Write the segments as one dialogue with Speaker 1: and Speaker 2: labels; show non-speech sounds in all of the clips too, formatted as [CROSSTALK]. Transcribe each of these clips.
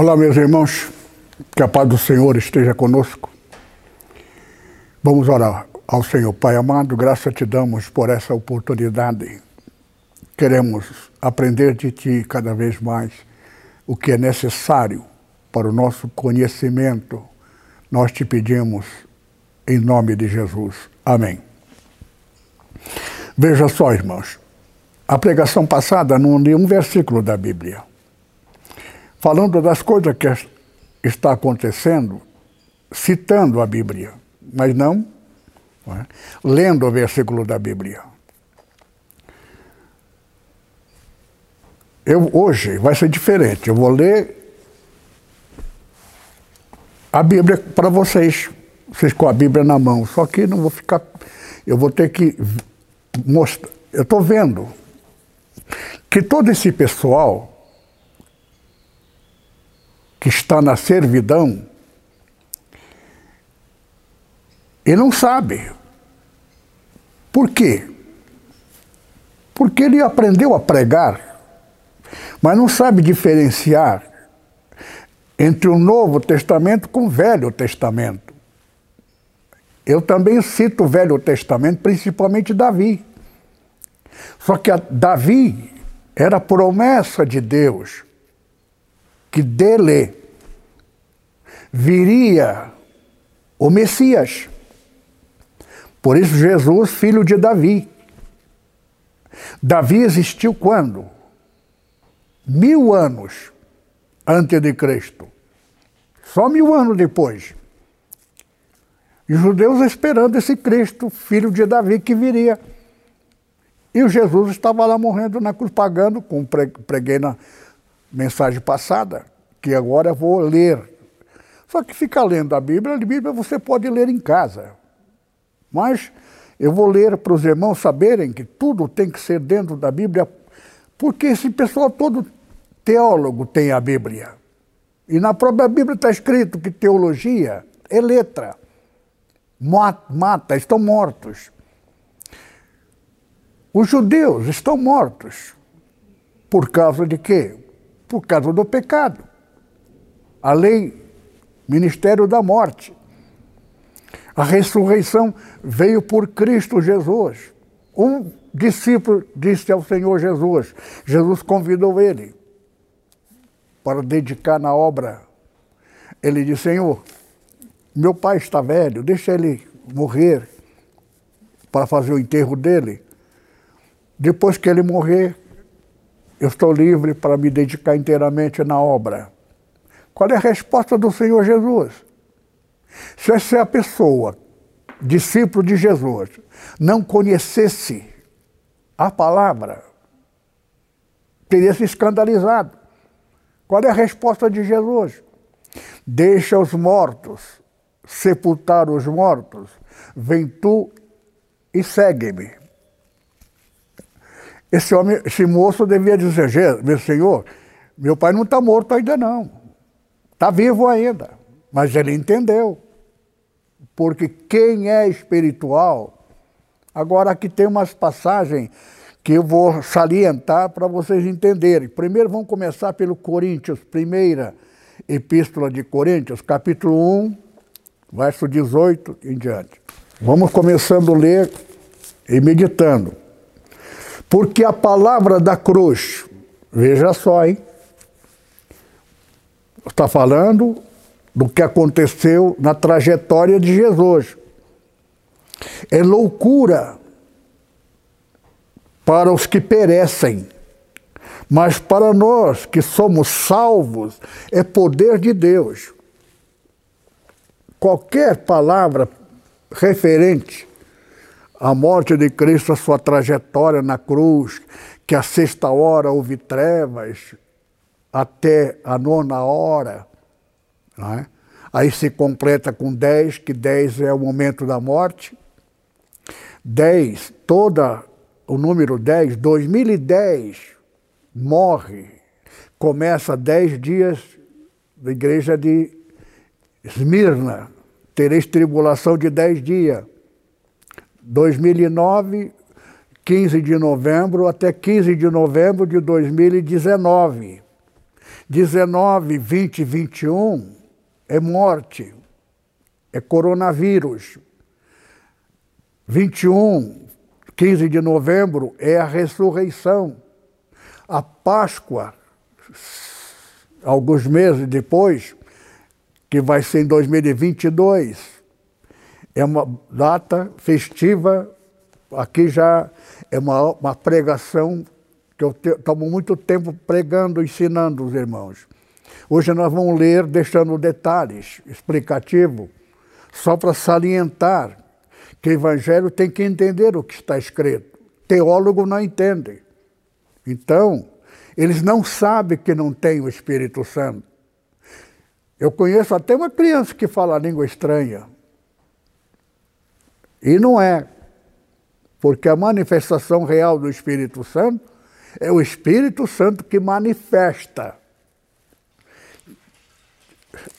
Speaker 1: Hola mes hermanos, que a paz do Senhor esteja conosco. Vamos orar ao Senhor. Pai amado, graça te damos por essa oportunidade. Queremos aprender de Ti cada vez mais o que é necessário para o nosso conhecimento. Nós te pedimos em nome de Jesus. Amém. Veja só, irmãos, a pregação passada não li um versículo da Bíblia falando das coisas que está acontecendo, citando a Bíblia, mas não, não é? lendo o versículo da Bíblia. Eu, hoje vai ser diferente. Eu vou ler a Bíblia para vocês, vocês com a Bíblia na mão. Só que não vou ficar. Eu vou ter que mostrar. Eu estou vendo que todo esse pessoal que está na servidão e não sabe. Por quê? Porque ele aprendeu a pregar, mas não sabe diferenciar entre o Novo Testamento com o Velho Testamento. Eu também cito o Velho Testamento, principalmente Davi. Só que Davi era promessa de Deus que dele viria o Messias. Por isso, Jesus, filho de Davi. Davi existiu quando? Mil anos antes de Cristo. Só mil anos depois. E os judeus esperando esse Cristo, filho de Davi, que viria. E o Jesus estava lá morrendo na cruz, pagando, como preguei na, mensagem passada, que agora vou ler. Só que ficar lendo a Bíblia, a Bíblia você pode ler em casa. Mas eu vou ler para os irmãos saberem que tudo tem que ser dentro da Bíblia, porque esse pessoal todo teólogo tem a Bíblia. E na própria Bíblia está escrito que teologia é letra. Mata, estão mortos. Os judeus estão mortos. Por causa de quê? Por causa do pecado. A lei, ministério da morte. A ressurreição veio por Cristo Jesus. Um discípulo disse ao Senhor Jesus, Jesus convidou ele para dedicar na obra. Ele disse: Senhor, meu pai está velho, deixa ele morrer para fazer o enterro dele. Depois que ele morrer, eu estou livre para me dedicar inteiramente na obra. Qual é a resposta do Senhor Jesus? Se essa é pessoa, discípulo de Jesus, não conhecesse a palavra, teria se escandalizado. Qual é a resposta de Jesus? Deixa os mortos sepultar os mortos, vem tu e segue-me. Esse homem, esse moço devia dizer, meu senhor, meu pai não está morto ainda não. Está vivo ainda. Mas ele entendeu. Porque quem é espiritual, agora aqui tem umas passagens que eu vou salientar para vocês entenderem. Primeiro vamos começar pelo Coríntios, primeira epístola de Coríntios, capítulo 1, verso 18 em diante. Vamos começando a ler e meditando. Porque a palavra da cruz, veja só, hein? Está falando do que aconteceu na trajetória de Jesus. É loucura para os que perecem, mas para nós que somos salvos, é poder de Deus. Qualquer palavra referente a morte de Cristo, a sua trajetória na cruz, que a sexta hora houve trevas, até a nona hora é? Aí se completa com 10, que 10 é o momento da morte. 10, toda o número 10, 2010 morre, começa 10 dias da igreja de Esmirna, tereis tribulação de 10 dias. 2009, 15 de novembro até 15 de novembro de 2019. 19, 20, 21 é morte, é coronavírus. 21, 15 de novembro é a ressurreição. A Páscoa, alguns meses depois, que vai ser em 2022, é uma data festiva. Aqui já é uma, uma pregação que eu tomo muito tempo pregando, ensinando os irmãos. Hoje nós vamos ler deixando detalhes explicativos, só para salientar que o Evangelho tem que entender o que está escrito. Teólogo não entende. Então, eles não sabem que não tem o Espírito Santo. Eu conheço até uma criança que fala língua estranha. E não é. Porque a manifestação real do Espírito Santo é o Espírito Santo que manifesta.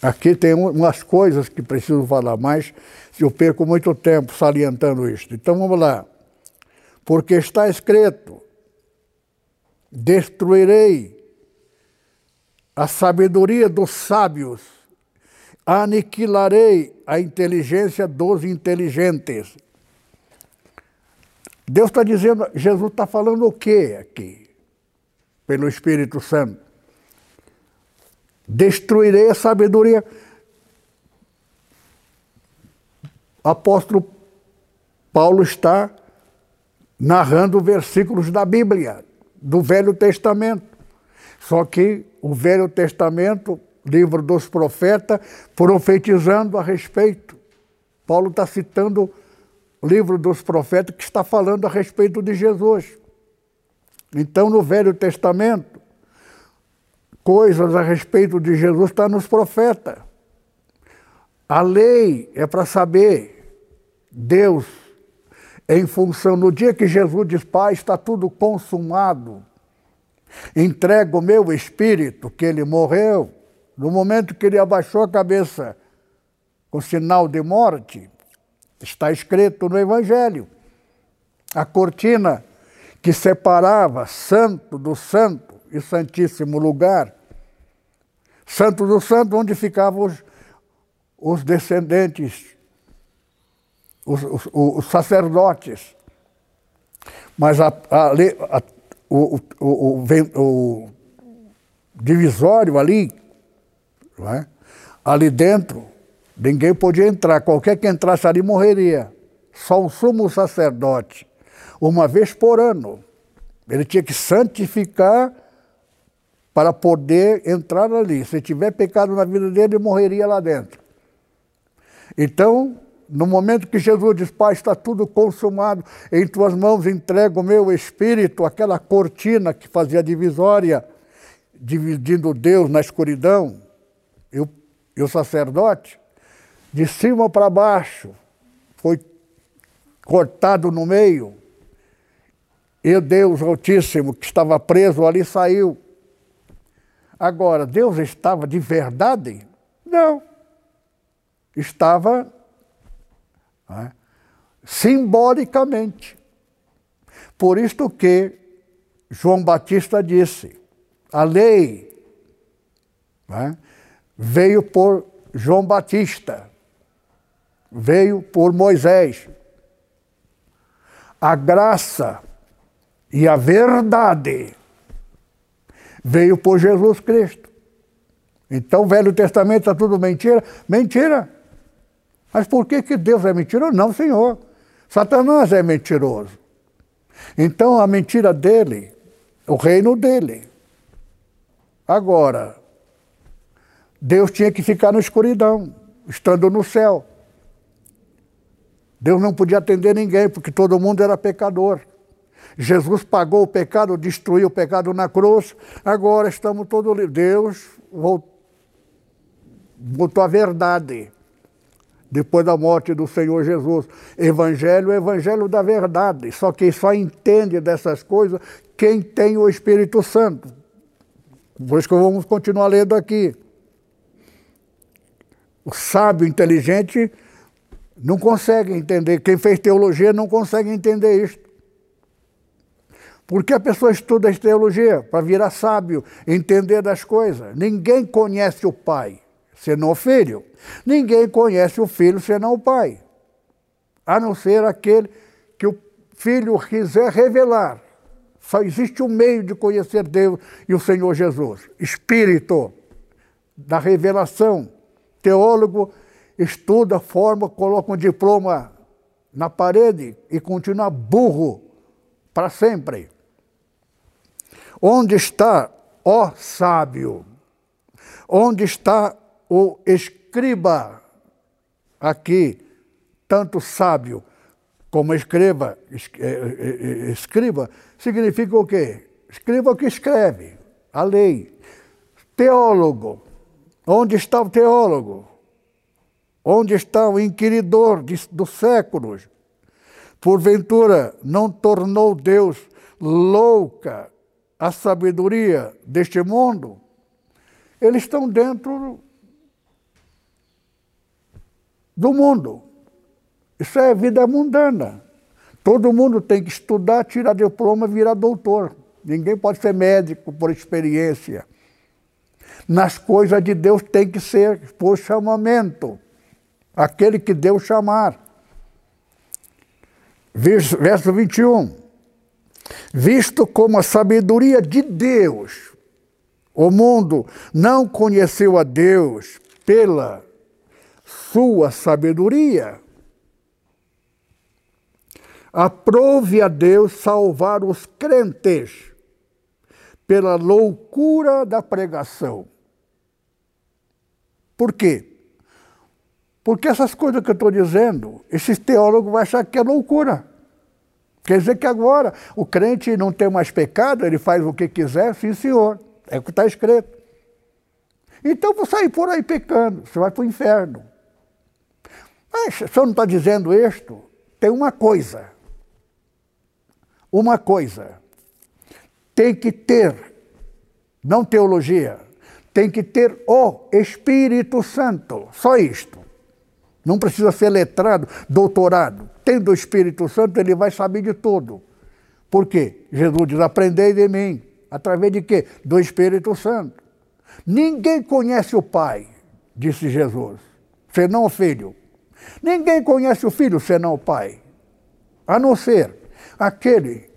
Speaker 1: Aqui tem umas coisas que preciso falar mais, se eu perco muito tempo salientando isto. Então vamos lá. Porque está escrito: destruirei a sabedoria dos sábios, aniquilarei a inteligência dos inteligentes. Deus está dizendo, Jesus está falando o quê aqui? Pelo Espírito Santo destruirei a sabedoria. Apóstolo Paulo está narrando versículos da Bíblia, do Velho Testamento. Só que o Velho Testamento, livro dos profetas, profetizando a respeito. Paulo está citando o livro dos profetas que está falando a respeito de Jesus. Então, no Velho Testamento, coisas a respeito de Jesus está nos profetas. A lei é para saber Deus em função no dia que Jesus diz, Pai, está tudo consumado. Entrego o meu espírito, que ele morreu, no momento que ele abaixou a cabeça com sinal de morte, está escrito no Evangelho. A cortina que separava santo do santo e santíssimo lugar Santo do Santo, onde ficavam os, os descendentes, os, os, os, sacerdotes. Mas a, a, a, o, o, o, divisório ali, é? ali dentro, ninguém podia entrar. Qualquer que entrasse ali morreria. Só o sumo sacerdote, uma vez por ano. Ele tinha que santificar para poder entrar ali. Se tiver pecado na vida dele, ele morreria lá dentro. Então, no momento que Jesus diz, Pai, está tudo consumado, em tuas mãos entrego o meu espírito, aquela cortina que fazia divisória, dividindo Deus na escuridão, e o, sacerdote, de cima para baixo, foi cortado no meio, e Deus Altíssimo, que estava preso ali, saiu. Agora, Deus estava de verdade? Não. Estava é, simbolicamente. Por isto que João Batista disse: a lei é, veio por João Batista, veio por Moisés. A graça e a verdade veio por Jesus Cristo. Então Velho Testamento está tudo mentira? Mentira! Mas por que, que Deus é mentiroso? Não, Senhor. Satanás é mentiroso. Então a mentira dele, o reino dele. Agora, Deus tinha que ficar na escuridão, estando no céu. Deus não podia atender ninguém, porque todo mundo era pecador. Jesus pagou o pecado, destruiu o pecado na cruz, agora estamos todos livres. Deus botou a verdade depois da morte do Senhor Jesus. Evangelho é evangelho da verdade. Só que só entende dessas coisas quem tem o Espírito Santo. Por isso que vamos continuar lendo aqui. Sábio inteligente não consegue entender. Quem fez teologia não consegue entender isso. Porque a pessoa estuda teologia para virar sábio, entender das coisas. Ninguém conhece o Pai senão o Filho. Ninguém conhece o Filho senão o Pai, a não ser aquele que o Filho quiser revelar. Só existe um meio de conhecer Deus e o Senhor Jesus: Espírito da revelação. Teólogo estuda, forma, coloca um diploma na parede e continua burro para sempre. Onde está, ó sábio? Onde está o escriba? Aqui, tanto sábio como escriba, é, é, é, escriba, significa o quê? Escriba o que escreve, a lei. Teólogo, onde está o teólogo? Onde está o inquiridor de, dos séculos? Porventura, não tornou Deus louca a sabedoria deste mundo? Eles estão dentro do mundo. Isso é vida mundana. Todo mundo tem que estudar, tirar diploma, virar doutor. Ninguém pode ser médico por experiência. Nas coisas de Deus tem que ser por chamamento. Aquele que Deus chamar. Verso 21. Visto como a sabedoria de Deus, o mundo não conheceu a Deus pela sua sabedoria Aprove a Deus salvar os crentes pela loucura da pregação. Por quê? Porque essas coisas que eu estou dizendo, esses teólogos vão achar que é loucura. Quer dizer que agora o crente não tem mais pecado, ele faz o que quiser, sim senhor. É o que está escrito. Então vou sair por aí pecando, você vai para o inferno. Mas se senhor não está dizendo isto, tem uma coisa uma coisa: tem que ter, não teologia, tem que ter o Espírito Santo, só isto. Não precisa ser letrado, doutorado. Tendo o Espírito Santo, ele vai saber de tudo. Por quê? Jesus diz: aprendei de mim. Através de quê? Do Espírito Santo. Ninguém conhece o Pai, disse Jesus, senão o Filho. Ninguém conhece o Filho senão o Pai, a não ser aquele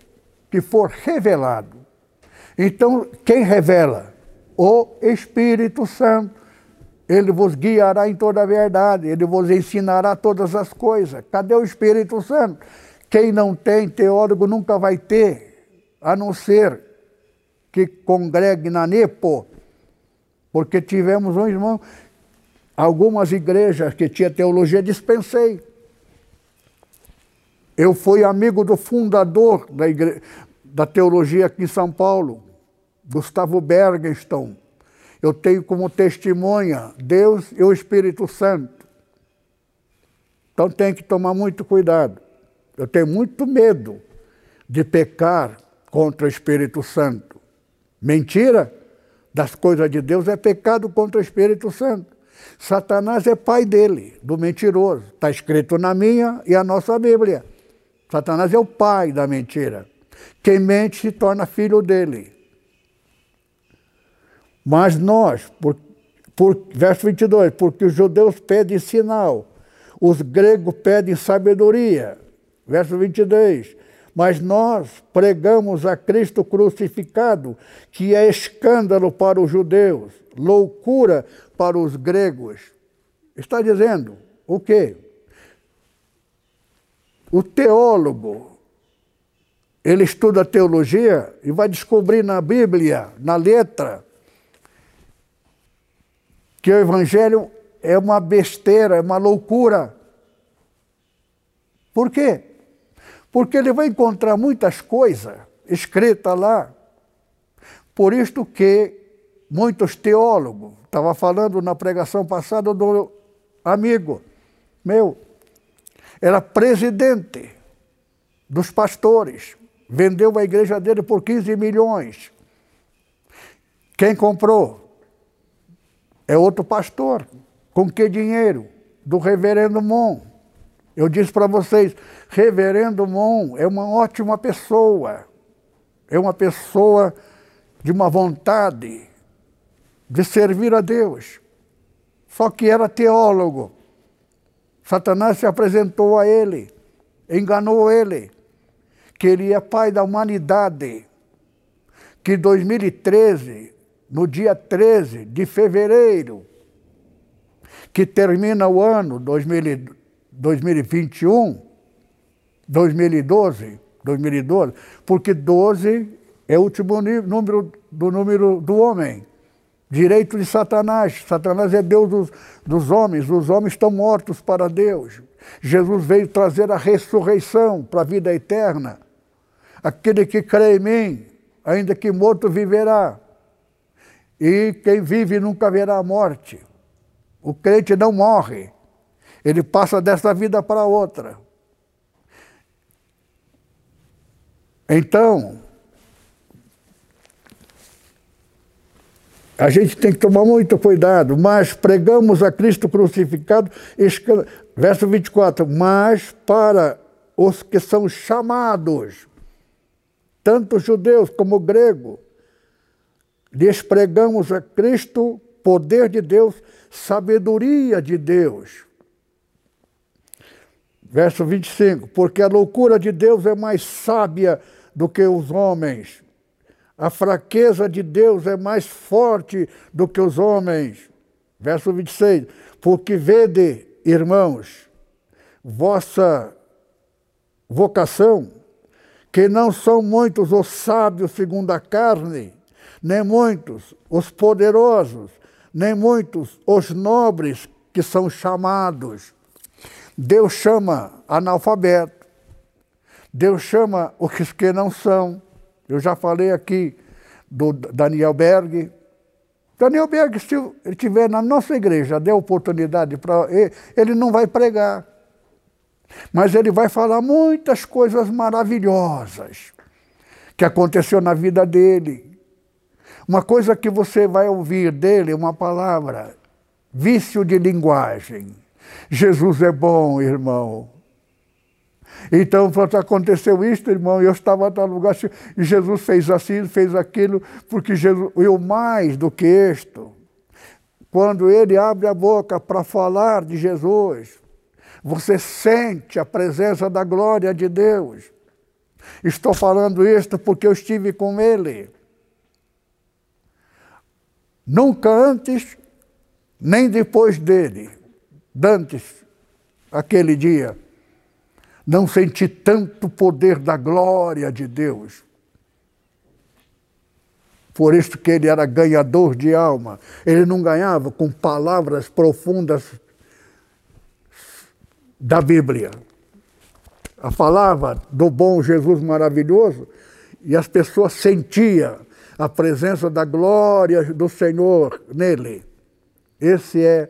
Speaker 1: que for revelado. Então, quem revela? O Espírito Santo. Ele vos guiará em toda a verdade, ele vos ensinará todas as coisas. Cadê o Espírito Santo? Quem não tem teólogo nunca vai ter, a não ser que congregue na NEPO, porque tivemos um irmão, algumas igrejas que tinha teologia, dispensei. Eu fui amigo do fundador da, igre... da teologia aqui em São Paulo, Gustavo Bergenstone. Eu tenho como testemunha Deus e o Espírito Santo. Então tem que tomar muito cuidado. Eu tenho muito medo de pecar contra o Espírito Santo. Mentira das coisas de Deus é pecado contra o Espírito Santo. Satanás é pai dele, do mentiroso. Está escrito na minha e a nossa Bíblia. Satanás é o pai da mentira. Quem mente se torna filho dele. Mas nós, por, por, verso 22, porque os judeus pedem sinal, os gregos pedem sabedoria. Verso 22, mas nós pregamos a Cristo crucificado, que é escândalo para os judeus, loucura para os gregos. Está dizendo o quê? O teólogo, ele estuda teologia e vai descobrir na Bíblia, na letra, que o Evangelho é uma besteira, é uma loucura. Por quê? Porque ele vai encontrar muitas coisas escritas lá. Por isto que muitos teólogos. Estava falando na pregação passada do amigo meu. Era presidente dos pastores. Vendeu a igreja dele por 15 milhões. Quem comprou? É outro pastor. Com que dinheiro? Do reverendo Mon. Eu disse para vocês, reverendo Mon é uma ótima pessoa. É uma pessoa de uma vontade de servir a Deus. Só que era teólogo. Satanás se apresentou a ele, enganou ele, que ele é pai da humanidade. Que em 2013, no dia 13 de fevereiro, que termina o ano 2021, 2012, 2012, porque 12 é o último número do número do homem. Direito de Satanás. Satanás é Deus dos, dos homens. Os homens estão mortos para Deus. Jesus veio trazer a ressurreição para a vida eterna. Aquele que crê em mim, ainda que morto, viverá. E quem vive nunca verá a morte. O crente não morre. Ele passa desta vida para outra. Então, a gente tem que tomar muito cuidado, mas pregamos a Cristo crucificado, verso 24, mas para os que são chamados, tanto judeus como grego, lhes pregamos a Cristo, poder de Deus, sabedoria de Deus. Verso 25: Porque a loucura de Deus é mais sábia do que os homens. A fraqueza de Deus é mais forte do que os homens. Verso 26. Porque vede, irmãos, vossa vocação, que não são muitos os sábios segundo a carne, nem muitos os poderosos, nem muitos os nobres que são chamados. Deus chama analfabeto, Deus chama os que não são. Eu já falei aqui do Daniel Berg. Daniel Berg, se ele estiver na nossa igreja, der oportunidade para ele, ele não vai pregar. Mas ele vai falar muitas coisas maravilhosas que aconteceu na vida dele. Uma coisa que você vai ouvir dele, uma palavra, vício de linguagem. Jesus é bom, irmão. Então, aconteceu isso, irmão, eu estava no lugar, e Jesus fez assim, fez aquilo, porque Jesus, e o mais do que isto, quando ele abre a boca para falar de Jesus, você sente a presença da glória de Deus. Estou falando isto porque eu estive com ele. Nunca antes, nem depois dele, dantes, aquele dia não senti tanto poder da glória de Deus. Por isso que ele era ganhador de alma. Ele não ganhava com palavras profundas da Bíblia. A falava do bom Jesus maravilhoso e as pessoas sentiam a presença da glória do Senhor nele. Esse é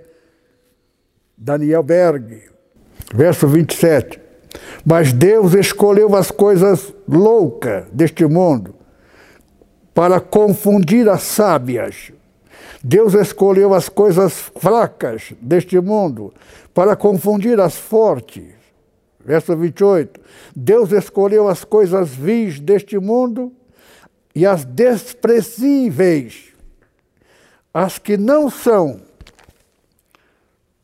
Speaker 1: Daniel Berg, verso 27. Mas Deus escolheu as coisas loucas deste mundo para confundir as sábias. Deus escolheu as coisas fracas deste mundo para confundir as fortes. Verso 28. Deus escolheu as coisas vis deste mundo e as desprezíveis, as que não são,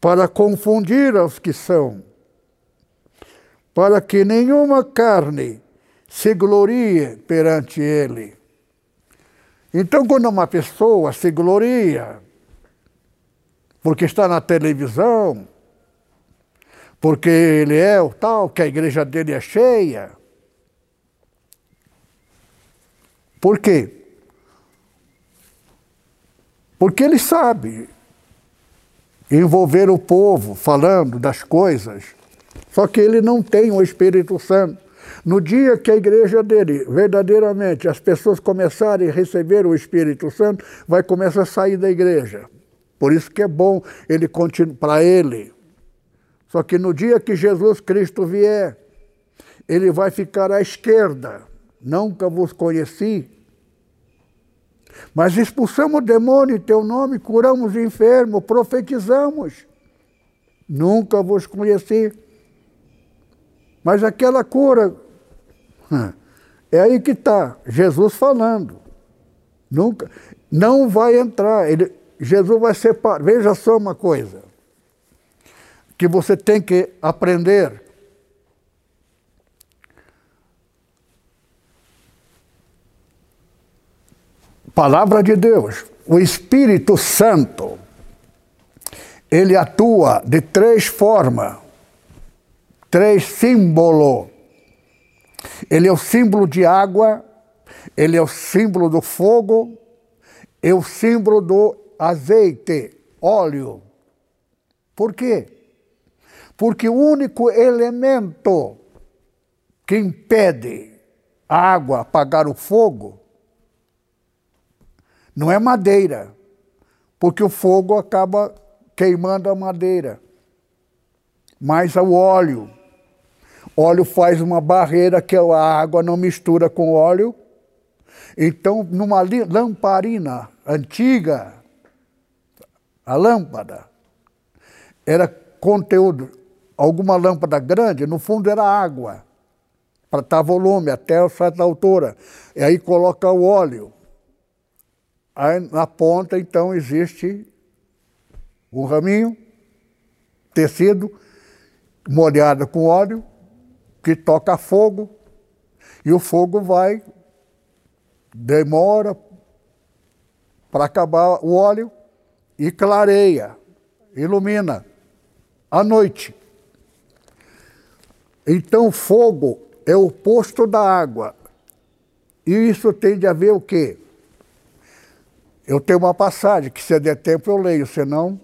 Speaker 1: para confundir os que são para que nenhuma carne se glorie perante ele. Então, quando uma pessoa se gloria, porque está na televisão, porque ele é o tal, que a igreja dele é cheia. Por quê? Porque ele sabe envolver o povo falando das coisas só que ele não tem o Espírito Santo. No dia que a igreja dele, verdadeiramente, as pessoas começarem a receber o Espírito Santo, vai começar a sair da igreja. Por isso que é bom ele para ele. Só que no dia que Jesus Cristo vier, ele vai ficar à esquerda. Nunca vos conheci. Mas expulsamos o demônio em teu nome, curamos o enfermo, profetizamos. Nunca vos conheci. Mas aquela cura, [LAUGHS] é aí que está, Jesus falando. Nunca, não vai entrar. Ele, Jesus vai separar. Veja só uma coisa que você tem que aprender. Palavra de Deus, o Espírito Santo, ele atua de três formas, três símbolos. Ele é o símbolo de água, ele é o símbolo do fogo, é o símbolo do azeite, óleo. Por quê? Porque o único elemento que impede a água apagar o fogo não é madeira, porque o fogo acaba queimando a madeira, mas é o óleo. Óleo faz uma barreira que a água não mistura com óleo. Então, numa lamparina antiga, a lâmpada era conteúdo alguma lâmpada grande, no fundo era água, para estar volume até certa altura. E aí coloca o óleo. Aí na ponta, então, existe um raminho, tecido, molhado com óleo, que toca fogo, e o fogo vai, demora para acabar o óleo e clareia, ilumina à noite. Então, o fogo é o oposto da água. E isso tem de haver o quê? Eu tenho uma passagem que, se der tempo, eu leio, senão,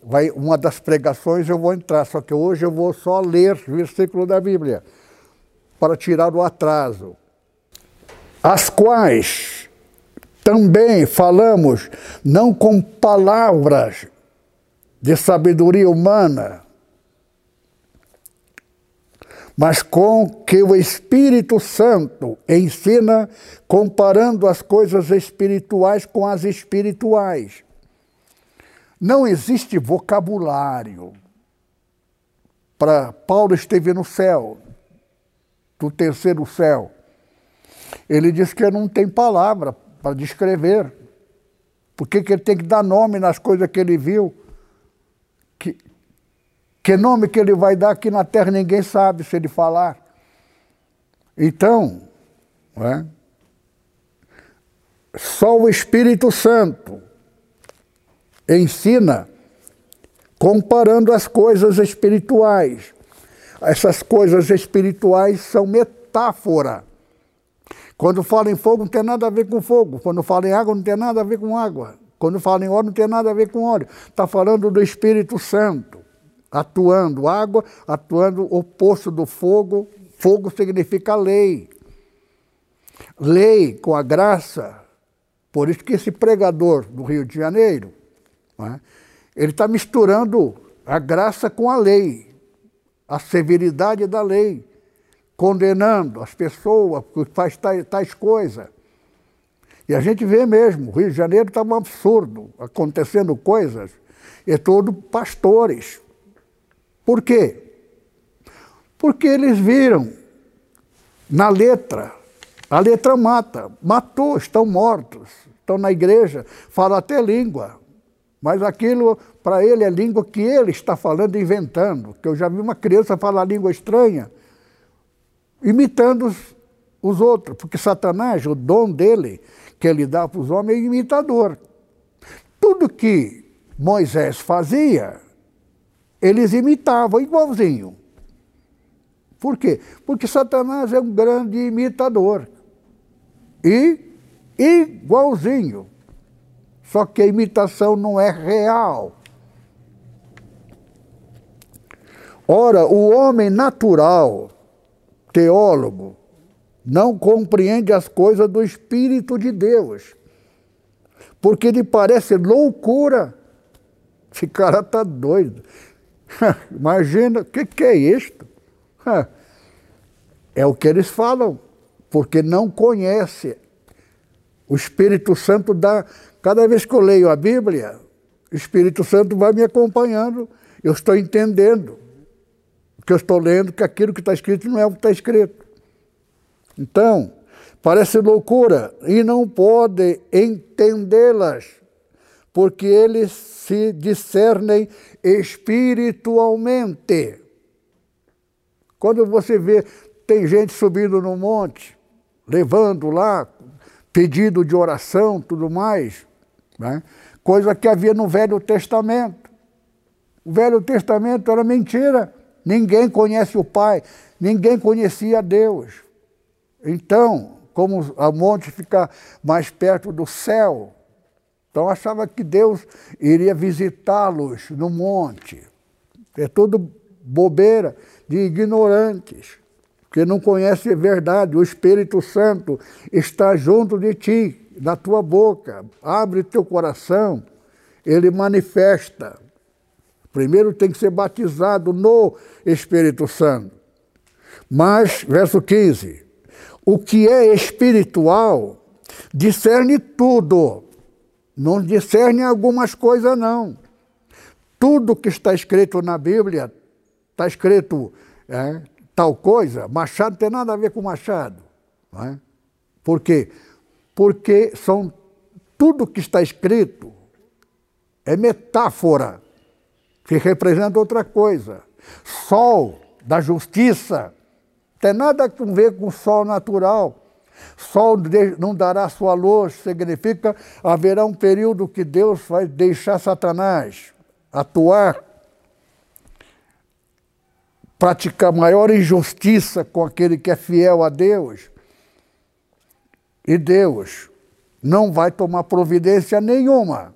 Speaker 1: vai, uma das pregações eu vou entrar. Só que hoje eu vou só ler versículo da Bíblia, para tirar o atraso. As quais também falamos, não com palavras de sabedoria humana, mas com que o Espírito Santo ensina comparando as coisas espirituais com as espirituais. Não existe vocabulário. Para Paulo esteve no céu, do terceiro céu. Ele diz que não tem palavra para descrever. Por que ele tem que dar nome nas coisas que ele viu? Que, que nome que ele vai dar aqui na terra ninguém sabe se ele falar. Então, é? só o Espírito Santo ensina comparando as coisas espirituais. Essas coisas espirituais são metáfora. Quando fala em fogo, não tem nada a ver com fogo. Quando fala em água, não tem nada a ver com água. Quando fala em óleo, não tem nada a ver com óleo. Está falando do Espírito Santo atuando água, atuando oposto do fogo. Fogo significa lei. Lei com a graça. Por isso que esse pregador do Rio de Janeiro, é? ele está misturando a graça com a lei, a severidade da lei, condenando as pessoas que faz tais, tais coisas. E a gente vê mesmo, o Rio de Janeiro está um absurdo, acontecendo coisas, e todo pastores, por quê? Porque eles viram na letra, a letra mata, matou, estão mortos, estão na igreja, falam até língua, mas aquilo para ele é língua que ele está falando, inventando. Que eu já vi uma criança falar língua estranha, imitando os, os outros, porque Satanás, o dom dele, que ele dá para os homens, é imitador. Tudo que Moisés fazia, eles imitavam igualzinho. Por quê? Porque Satanás é um grande imitador. E igualzinho. Só que a imitação não é real. Ora, o homem natural teólogo não compreende as coisas do Espírito de Deus, porque lhe parece loucura. Esse cara está doido. [LAUGHS] Imagina, o que, que é isto? É o que eles falam, porque não conhece. O Espírito Santo dá. Cada vez que eu leio a Bíblia, o Espírito Santo vai me acompanhando, eu estou entendendo o que eu estou lendo, que aquilo que está escrito não é o que está escrito. Então, parece loucura e não pode entendê-las, porque eles se discernem espiritualmente. Quando você vê, tem gente subindo no monte, levando lá pedido de oração, tudo mais, né? coisa que havia no Velho Testamento. O Velho Testamento era mentira. Ninguém conhece o Pai, ninguém conhecia Deus. Então, como a monte fica mais perto do céu, então achava que Deus iria visitá-los no monte. É tudo bobeira de ignorantes, que não conhecem a verdade. O Espírito Santo está junto de ti, na tua boca. Abre teu coração, ele manifesta. Primeiro tem que ser batizado no Espírito Santo. Mas, verso 15, o que é espiritual discerne tudo, não discerne algumas coisas, não. Tudo que está escrito na Bíblia, está escrito é, tal coisa, Machado tem nada a ver com Machado. Não é? Por quê? Porque são, tudo que está escrito é metáfora que representa outra coisa. Sol da justiça tem nada a ver com o sol natural. Sol não dará sua luz, significa haverá um período que Deus vai deixar Satanás atuar, praticar maior injustiça com aquele que é fiel a Deus. E Deus não vai tomar providência nenhuma.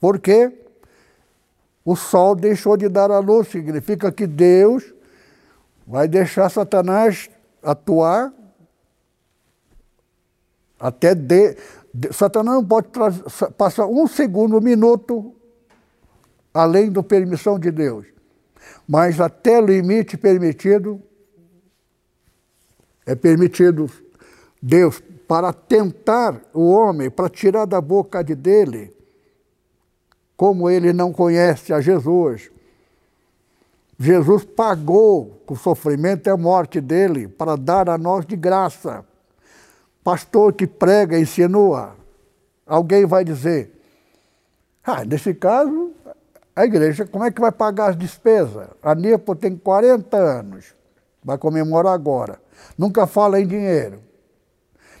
Speaker 1: Por quê? o sol deixou de dar a luz, significa que Deus vai deixar Satanás atuar até de, de Satanás não pode passar um segundo, um minuto além da permissão de Deus. Mas até o limite permitido é permitido Deus para tentar o homem, para tirar da boca de dele como ele não conhece a Jesus. Jesus pagou o sofrimento e a morte dele para dar a nós de graça. Pastor que prega insinua, alguém vai dizer: ah, nesse caso, a igreja, como é que vai pagar as despesas? A NEPO tem 40 anos, vai comemorar agora. Nunca fala em dinheiro.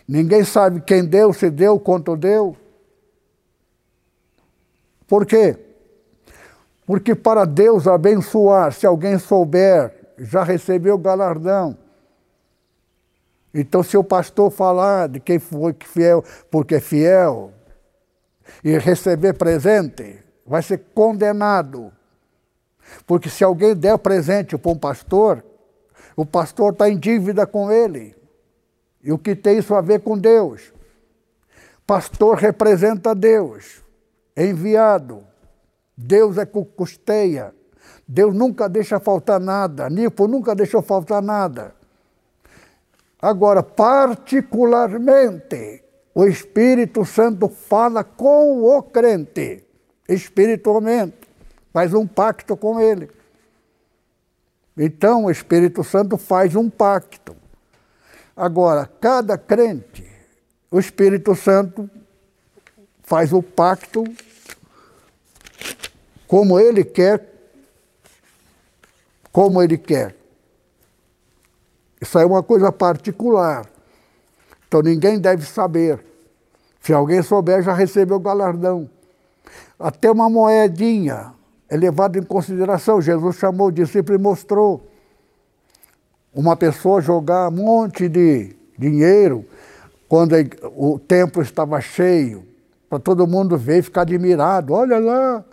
Speaker 1: Ninguém sabe quem deu, se deu, quanto deu. Por quê? Porque para Deus abençoar, se alguém souber, já recebeu galardão. Então, se o pastor falar de quem foi fiel, porque é fiel, e receber presente, vai ser condenado. Porque se alguém der presente para um pastor, o pastor está em dívida com ele. E o que tem isso a ver com Deus? Pastor representa Deus enviado. Deus é que custeia. Deus nunca deixa faltar nada. Nipo nunca deixou faltar nada. Agora, particularmente, o Espírito Santo fala com o crente, espiritualmente, faz um pacto com ele. Então, o Espírito Santo faz um pacto. Agora, cada crente, o Espírito Santo faz o pacto como ele quer, como ele quer. Isso é uma coisa particular. Então ninguém deve saber. Se alguém souber, já recebeu o galardão. Até uma moedinha é levada em consideração. Jesus chamou o discípulo e mostrou. Uma pessoa jogar um monte de dinheiro quando o templo estava cheio para todo mundo ver e ficar admirado. Olha lá.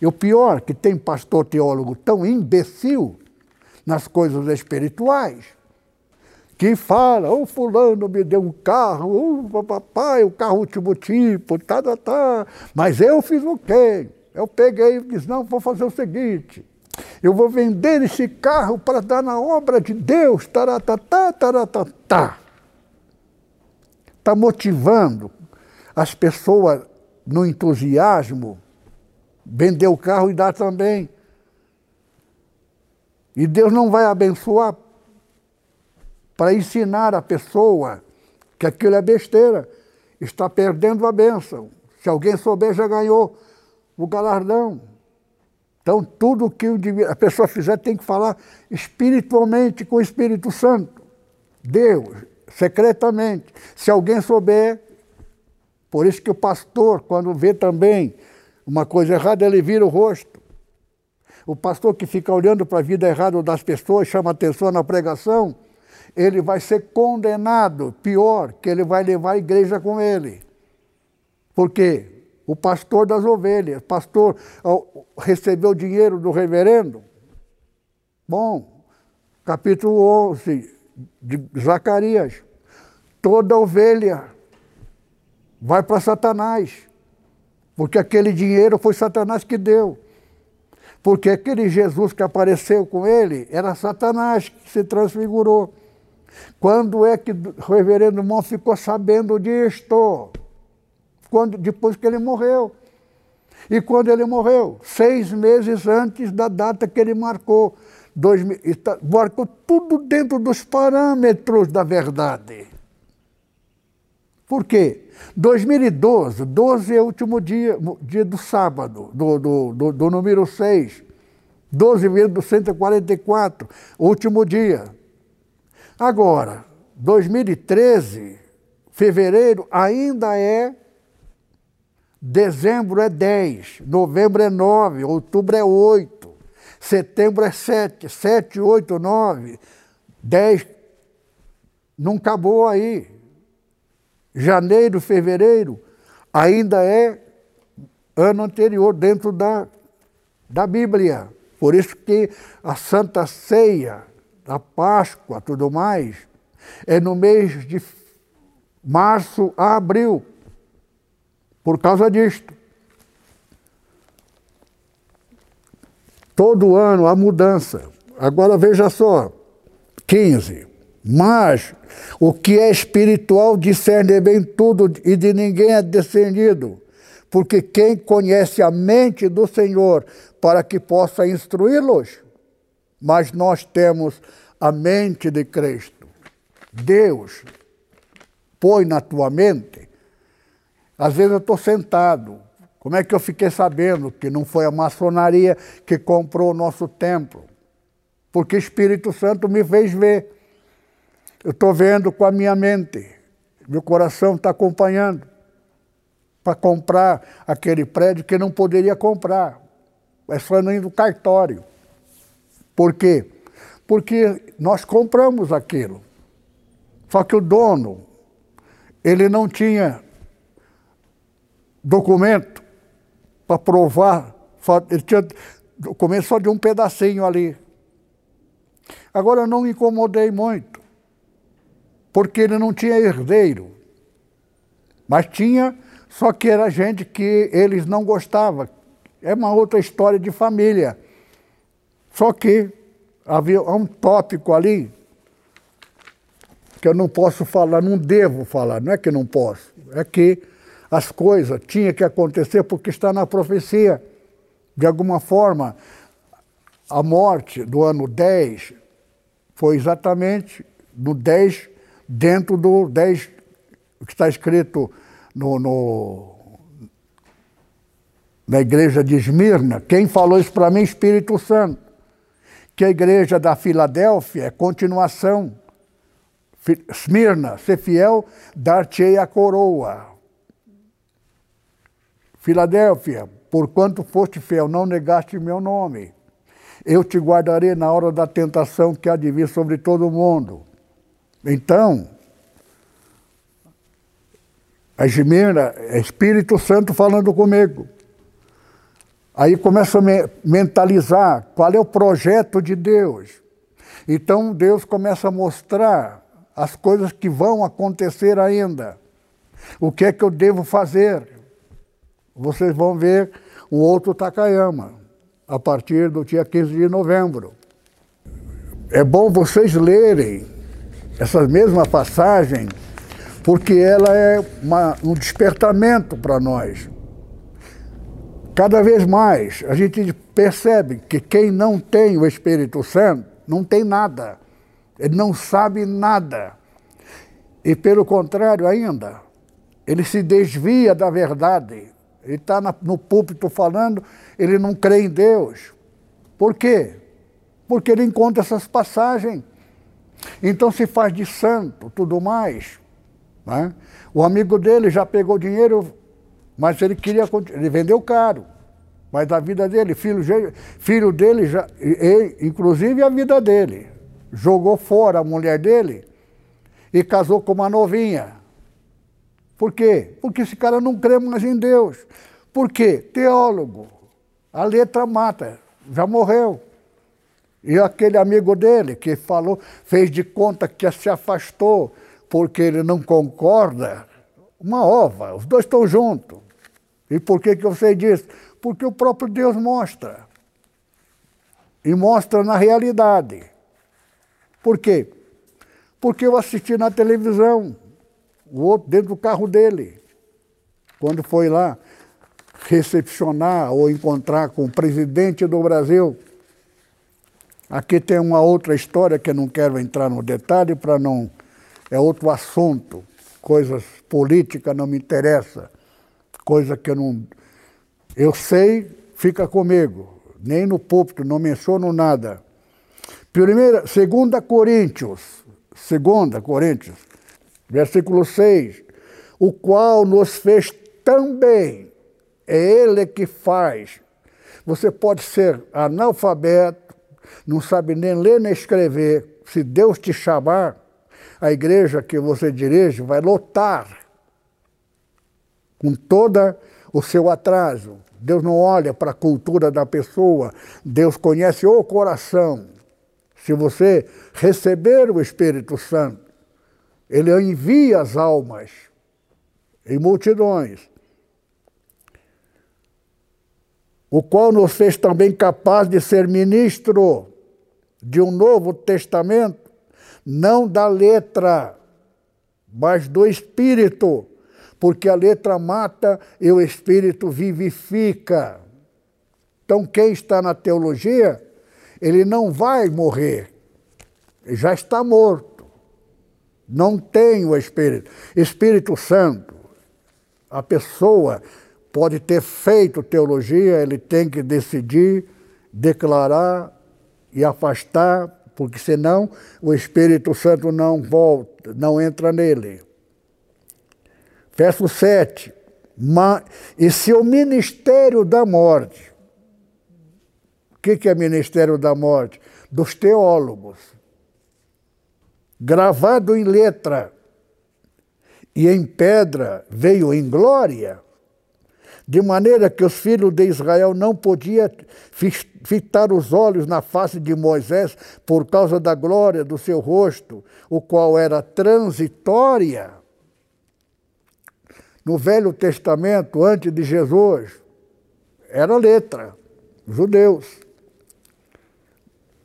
Speaker 1: E o pior, que tem pastor teólogo tão imbecil nas coisas espirituais, que fala, o oh, fulano me deu um carro, oh, papai, o carro último tipo, tá, tá, tá. Mas eu fiz o quê? Eu peguei e disse, não, vou fazer o seguinte, eu vou vender esse carro para dar na obra de Deus, taratatá, taratatá. Está motivando as pessoas no entusiasmo, vender o carro e dar também. E Deus não vai abençoar para ensinar a pessoa que aquilo é besteira, está perdendo a bênção. Se alguém souber, já ganhou o galardão. Então, tudo que a pessoa fizer tem que falar espiritualmente com o Espírito Santo. Deus, secretamente. Se alguém souber, por isso que o pastor, quando vê também uma coisa errada, ele vira o rosto. O pastor que fica olhando para a vida errada das pessoas, chama atenção na pregação, ele vai ser condenado, pior, que ele vai levar a igreja com ele. Por quê? O pastor das ovelhas, pastor recebeu dinheiro do reverendo. Bom, capítulo 11 de Zacarias. Toda ovelha vai para Satanás, porque aquele dinheiro foi Satanás que deu. Porque aquele Jesus que apareceu com ele era Satanás que se transfigurou. Quando é que o reverendo Mon ficou sabendo disto? Quando, depois que ele morreu. E quando ele morreu? Seis meses antes da data que ele marcou. Dois, marcou tudo dentro dos parâmetros da verdade. Por quê? 2012, 12 é o último dia, dia do sábado, do, do, do, do número 6. 12 vezes do 144, último dia. Agora, 2013, fevereiro ainda é, dezembro é 10, novembro é 9, outubro é 8, setembro é 7, 7, 8, 9, 10, não acabou aí. Janeiro, fevereiro, ainda é ano anterior dentro da, da Bíblia. Por isso que a Santa Ceia da Páscoa, tudo mais, é no mês de março a abril, por causa disto. Todo ano há mudança. Agora veja só, 15. Mas o que é espiritual discerne bem tudo e de ninguém é discernido. Porque quem conhece a mente do Senhor para que possa instruí-los? mas nós temos a mente de Cristo. Deus põe na tua mente. Às vezes eu estou sentado. Como é que eu fiquei sabendo que não foi a maçonaria que comprou o nosso templo? Porque Espírito Santo me fez ver. Eu estou vendo com a minha mente. Meu coração está acompanhando para comprar aquele prédio que não poderia comprar. É só ir no cartório. Por quê? Porque nós compramos aquilo. Só que o dono, ele não tinha documento para provar, ele tinha documento só de um pedacinho ali. Agora eu não me incomodei muito, porque ele não tinha herdeiro, mas tinha, só que era gente que eles não gostavam. É uma outra história de família. Só que havia um tópico ali que eu não posso falar, não devo falar, não é que não posso, é que as coisas tinham que acontecer porque está na profecia. De alguma forma, a morte do ano 10 foi exatamente no 10, dentro do 10 que está escrito no, no, na igreja de Esmirna. Quem falou isso para mim? Espírito Santo que a igreja da Filadélfia é continuação. Esmirna, ser fiel, dar-te-ei a coroa. Filadélfia, porquanto foste fiel, não negaste meu nome. Eu te guardarei na hora da tentação que há de vir sobre todo o mundo. Então, a Esmirna é Espírito Santo falando comigo. Aí começa a mentalizar qual é o projeto de Deus. Então Deus começa a mostrar as coisas que vão acontecer ainda. O que é que eu devo fazer? Vocês vão ver um outro Takayama a partir do dia 15 de novembro. É bom vocês lerem essa mesma passagem, porque ela é uma, um despertamento para nós. Cada vez mais a gente percebe que quem não tem o Espírito Santo não tem nada. Ele não sabe nada. E pelo contrário ainda, ele se desvia da verdade. Ele está no púlpito falando, ele não crê em Deus. Por quê? Porque ele encontra essas passagens. Então se faz de santo, tudo mais. Né? O amigo dele já pegou dinheiro, mas ele queria. Ele vendeu caro. Mas a vida dele, filho, filho dele, já, e, inclusive a vida dele, jogou fora a mulher dele e casou com uma novinha. Por quê? Porque esse cara não crê mais em Deus. Por quê? Teólogo. A letra mata, já morreu. E aquele amigo dele que falou, fez de conta que se afastou porque ele não concorda, uma ova, os dois estão juntos. E por que, que eu sei disso? Porque o próprio Deus mostra. E mostra na realidade. Por quê? Porque eu assisti na televisão, o outro dentro do carro dele, quando foi lá recepcionar ou encontrar com o presidente do Brasil. Aqui tem uma outra história que eu não quero entrar no detalhe para não. É outro assunto. Coisas políticas não me interessa. Coisa que eu não. Eu sei, fica comigo. Nem no púlpito, não menciono nada. Primeira, segunda Coríntios, segunda Coríntios, versículo 6, o qual nos fez também, é ele que faz. Você pode ser analfabeto, não sabe nem ler nem escrever. Se Deus te chamar, a igreja que você dirige vai lotar com toda o seu atraso. Deus não olha para a cultura da pessoa, Deus conhece o coração. Se você receber o Espírito Santo, ele envia as almas em multidões, o qual nos fez também capaz de ser ministro de um novo testamento, não da letra, mas do Espírito porque a letra mata e o espírito vivifica. Então, quem está na teologia, ele não vai morrer, já está morto. Não tem o Espírito. Espírito Santo, a pessoa pode ter feito teologia, ele tem que decidir, declarar e afastar, porque senão o Espírito Santo não volta, não entra nele. Verso 7. E seu ministério da morte. O que, que é ministério da morte? Dos teólogos. Gravado em letra e em pedra, veio em glória, de maneira que os filhos de Israel não podiam fitar os olhos na face de Moisés por causa da glória do seu rosto, o qual era transitória no Velho Testamento, antes de Jesus, era letra, judeus,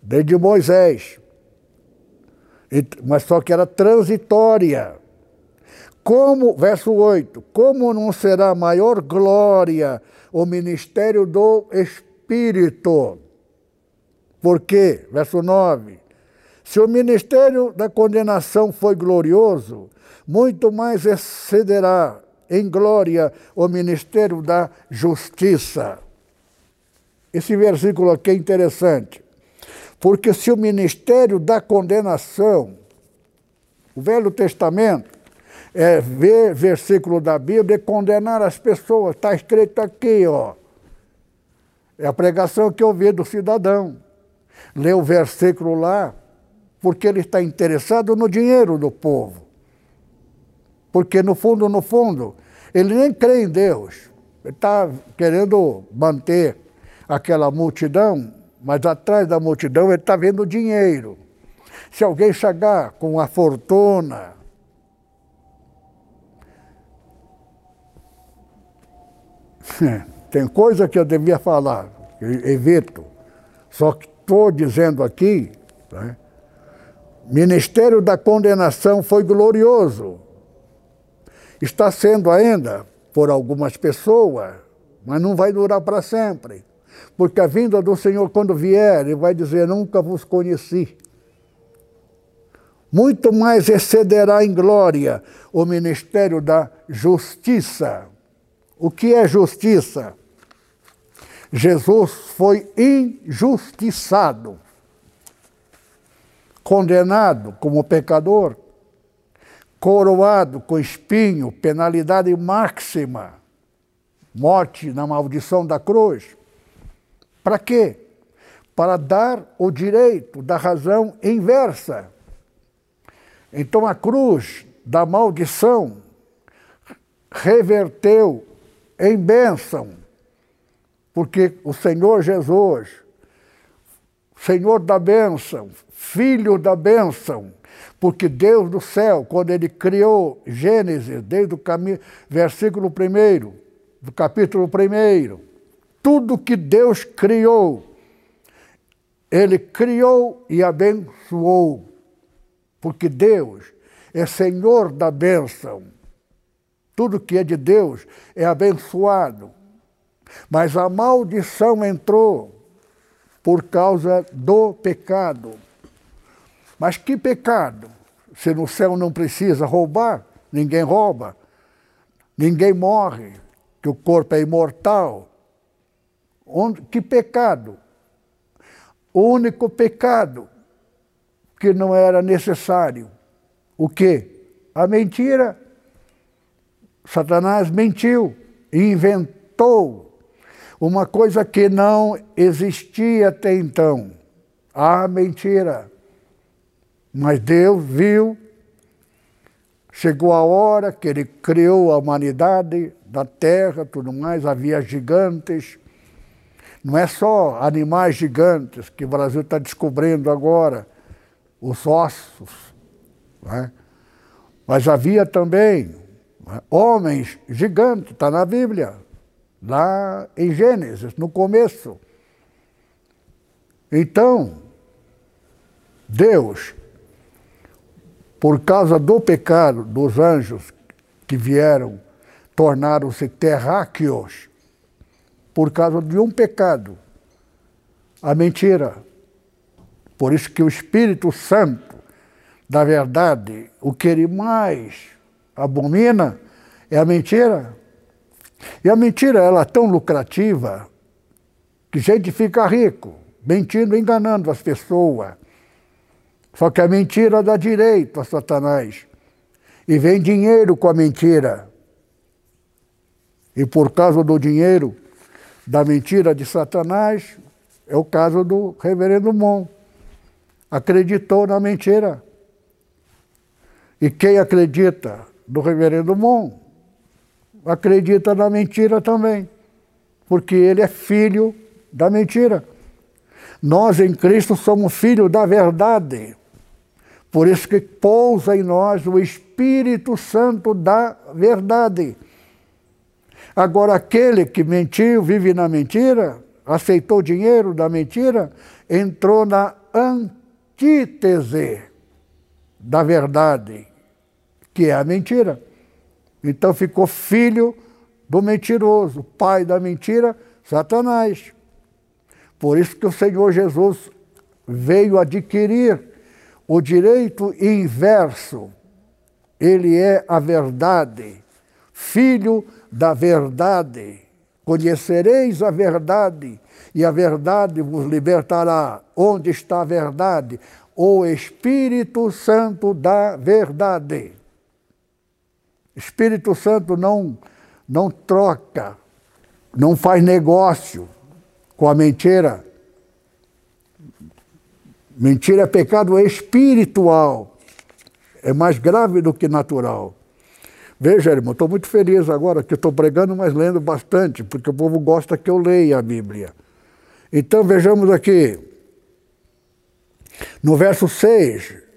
Speaker 1: desde Moisés. Mas só que era transitória. Como, verso 8, como não será maior glória o ministério do Espírito? Por quê? Verso 9. Se o ministério da condenação foi glorioso, muito mais excederá em glória o ministério da justiça. Esse versículo aqui é interessante, porque se o ministério da condenação, o Velho Testamento, é ver versículo da Bíblia e condenar as pessoas, está escrito aqui, ó. É a pregação que eu vi do cidadão. Lê o versículo lá, porque ele está interessado no dinheiro do povo. Porque no fundo, no fundo, ele nem crê em Deus. Ele está querendo manter aquela multidão, mas atrás da multidão ele está vendo dinheiro. Se alguém chegar com a fortuna, tem coisa que eu devia falar, evito. Só que estou dizendo aqui, né? Ministério da condenação foi glorioso. Está sendo ainda por algumas pessoas, mas não vai durar para sempre. Porque a vinda do Senhor, quando vier, Ele vai dizer: Nunca vos conheci. Muito mais excederá em glória o ministério da justiça. O que é justiça? Jesus foi injustiçado, condenado como pecador, coroado com espinho, penalidade máxima, morte na maldição da cruz. Para quê? Para dar o direito da razão inversa. Então a cruz da maldição reverteu em bênção, porque o Senhor Jesus, Senhor da bênção, Filho da bênção, porque Deus do céu, quando Ele criou Gênesis, desde o caminho, versículo 1 do capítulo 1, tudo que Deus criou, Ele criou e abençoou, porque Deus é Senhor da bênção. Tudo que é de Deus é abençoado. Mas a maldição entrou por causa do pecado. Mas que pecado? Se no céu não precisa roubar, ninguém rouba, ninguém morre, que o corpo é imortal. Onde, que pecado? O único pecado que não era necessário. O quê? A mentira Satanás mentiu inventou uma coisa que não existia até então. A mentira. Mas Deus viu, chegou a hora que ele criou a humanidade, da terra, tudo mais, havia gigantes. Não é só animais gigantes que o Brasil está descobrindo agora, os ossos, é? mas havia também homens gigantes, está na Bíblia, lá em Gênesis, no começo. Então, Deus, por causa do pecado dos anjos que vieram, tornaram-se terráqueos, por causa de um pecado, a mentira. Por isso que o Espírito Santo, da verdade, o que ele mais abomina é a mentira. E a mentira ela é tão lucrativa que gente fica rico, mentindo, enganando as pessoas. Só que a mentira dá direito a Satanás. E vem dinheiro com a mentira. E por causa do dinheiro, da mentira de Satanás, é o caso do reverendo Mon. Acreditou na mentira. E quem acredita do reverendo Mon acredita na mentira também, porque ele é filho da mentira. Nós em Cristo somos filhos da verdade. Por isso que pousa em nós o Espírito Santo da verdade. Agora, aquele que mentiu, vive na mentira, aceitou dinheiro da mentira, entrou na antítese da verdade que é a mentira. Então ficou filho do mentiroso, pai da mentira, Satanás. Por isso que o Senhor Jesus veio adquirir o direito inverso. Ele é a verdade, filho da verdade. Conhecereis a verdade, e a verdade vos libertará. Onde está a verdade? O Espírito Santo da verdade. Espírito Santo não, não troca, não faz negócio com a mentira. Mentira é pecado espiritual. É mais grave do que natural. Veja, irmão, estou muito feliz agora que estou pregando, mas lendo bastante, porque o povo gosta que eu leia a Bíblia. Então vejamos aqui. No verso 6,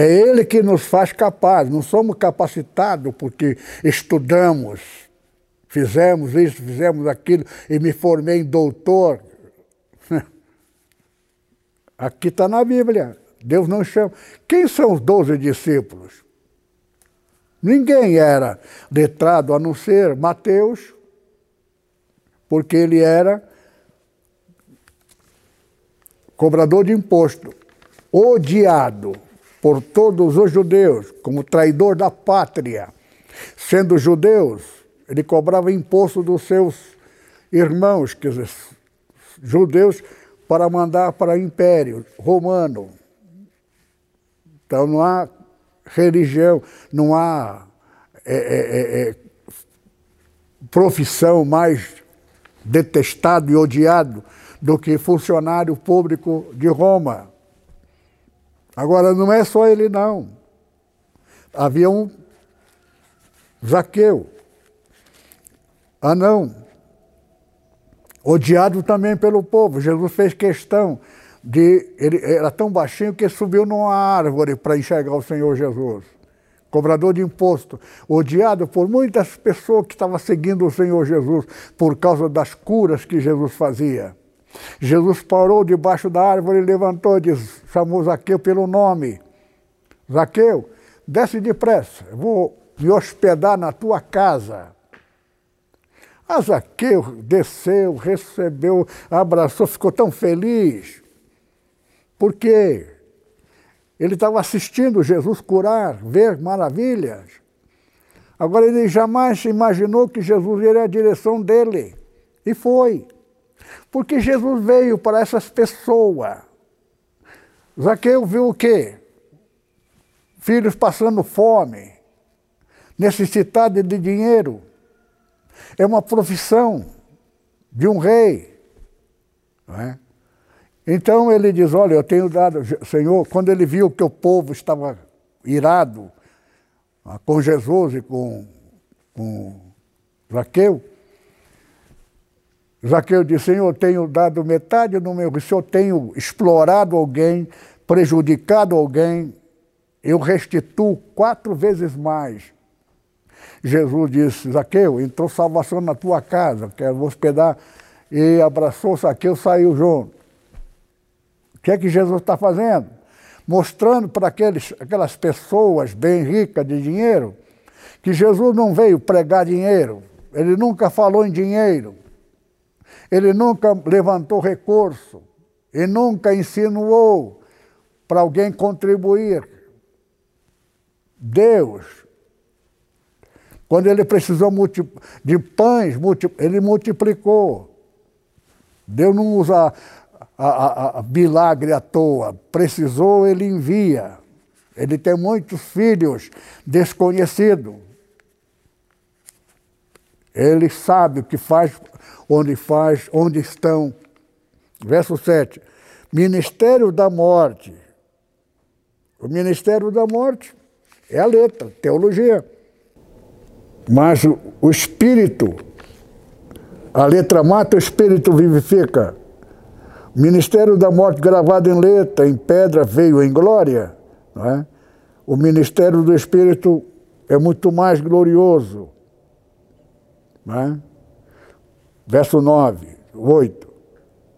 Speaker 1: é Ele que nos faz capazes, não somos capacitados porque estudamos, fizemos isso, fizemos aquilo e me formei em doutor. [LAUGHS] Aqui está na Bíblia. Deus não chama. Quem são os doze discípulos? Ninguém era letrado a não ser Mateus, porque ele era cobrador de imposto, odiado por todos os judeus, como traidor da pátria. Sendo judeus, ele cobrava imposto dos seus irmãos, dizer, judeus, para mandar para o Império Romano. Então não há religião, não há é, é, é, é profissão mais detestado e odiado do que funcionário público de Roma. Agora, não é só ele, não. Havia um Zaqueu, anão, odiado também pelo povo. Jesus fez questão de. Ele era tão baixinho que subiu numa árvore para enxergar o Senhor Jesus. Cobrador de imposto, odiado por muitas pessoas que estavam seguindo o Senhor Jesus por causa das curas que Jesus fazia. Jesus parou debaixo da árvore, levantou e chamou Zaqueu pelo nome. Zaqueu, desce depressa, vou me hospedar na tua casa. A Zaqueu desceu, recebeu, abraçou, ficou tão feliz. Por quê? Ele estava assistindo Jesus curar, ver maravilhas. Agora ele jamais imaginou que Jesus iria a direção dele. E foi. Porque Jesus veio para essas pessoas. Zaqueu viu o quê? Filhos passando fome, necessitados de dinheiro. É uma profissão de um rei. É? Então ele diz: Olha, eu tenho dado, Senhor, quando ele viu que o povo estava irado ah, com Jesus e com, com Zaqueu, Zaqueu disse, Senhor, tenho dado metade do meu, se eu tenho explorado alguém, prejudicado alguém, eu restituo quatro vezes mais. Jesus disse, Zaqueu, entrou salvação na tua casa, quero hospedar. E abraçou Zaqueu, saiu junto. O que é que Jesus está fazendo? Mostrando para aquelas pessoas bem ricas de dinheiro que Jesus não veio pregar dinheiro, ele nunca falou em dinheiro. Ele nunca levantou recurso e nunca insinuou para alguém contribuir. Deus, quando ele precisou de pães, ele multiplicou. Deus não usa a, a, a milagre à toa. Precisou, ele envia. Ele tem muitos filhos desconhecidos. Ele sabe o que faz onde faz, onde estão. Verso 7. Ministério da morte. O ministério da morte é a letra, teologia. Mas o, o espírito, a letra mata, o espírito vivifica. O ministério da morte gravado em letra, em pedra, veio em glória. Não é? O ministério do espírito é muito mais glorioso. Não é? verso 9, 8.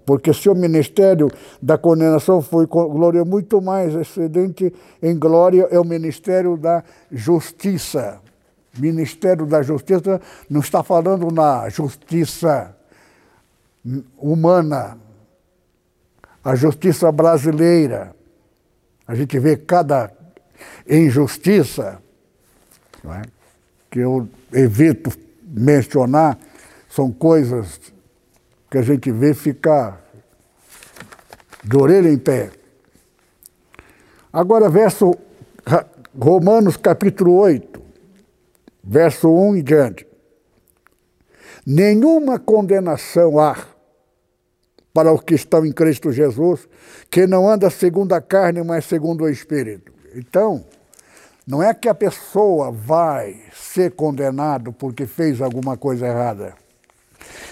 Speaker 1: Porque se o ministério da condenação foi glória muito mais excedente em glória, é o ministério da justiça. Ministério da Justiça não está falando na justiça humana, a justiça brasileira. A gente vê cada injustiça, é? que eu evito mencionar, são coisas que a gente vê ficar de orelha em pé. Agora, verso Romanos capítulo 8, verso 1 em diante. Nenhuma condenação há para os que estão em Cristo Jesus, que não anda segundo a carne, mas segundo o Espírito. Então, não é que a pessoa vai ser condenado porque fez alguma coisa errada.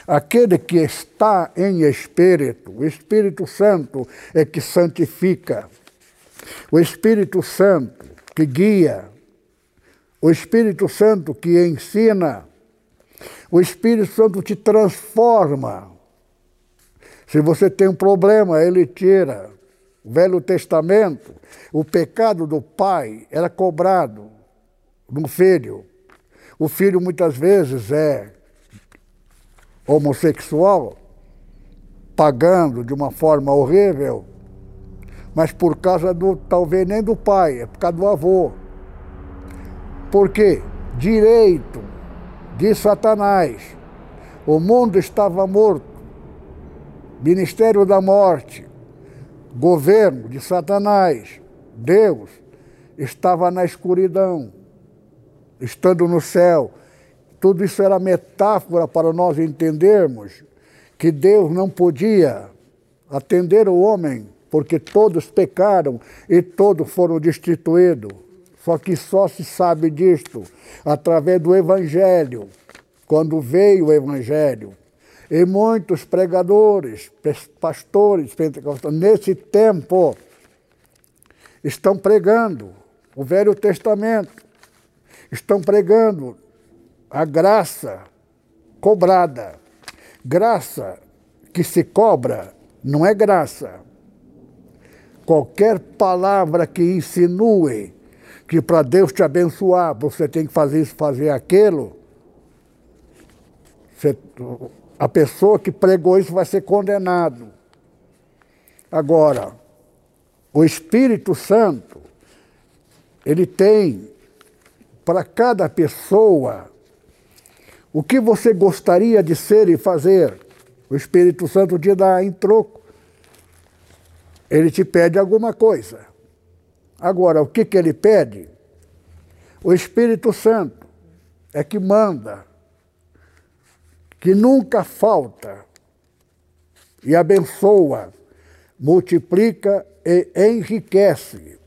Speaker 1: Aquele que está em espírito, o Espírito Santo é que santifica. O Espírito Santo que guia. O Espírito Santo que ensina. O Espírito Santo te transforma. Se você tem um problema, ele tira. Velho Testamento, o pecado do pai era cobrado no filho. O filho muitas vezes é homossexual, pagando de uma forma horrível, mas por causa do, talvez nem do pai, é por causa do avô. Por quê? Direito de Satanás. O mundo estava morto. Ministério da morte. Governo de Satanás. Deus estava na escuridão, estando no céu. Tudo isso era metáfora para nós entendermos que Deus não podia atender o homem, porque todos pecaram e todos foram destituídos. Só que só se sabe disto através do Evangelho, quando veio o Evangelho. E muitos pregadores, pastores pentecostais, nesse tempo, estão pregando o Velho Testamento, estão pregando a graça cobrada. Graça que se cobra não é graça. Qualquer palavra que insinue que para Deus te abençoar você tem que fazer isso, fazer aquilo, você, a pessoa que pregou isso vai ser condenado. Agora, o Espírito Santo, ele tem para cada pessoa o que você gostaria de ser e fazer? O Espírito Santo te dá em troco. Ele te pede alguma coisa. Agora, o que, que ele pede? O Espírito Santo é que manda, que nunca falta e abençoa, multiplica e enriquece.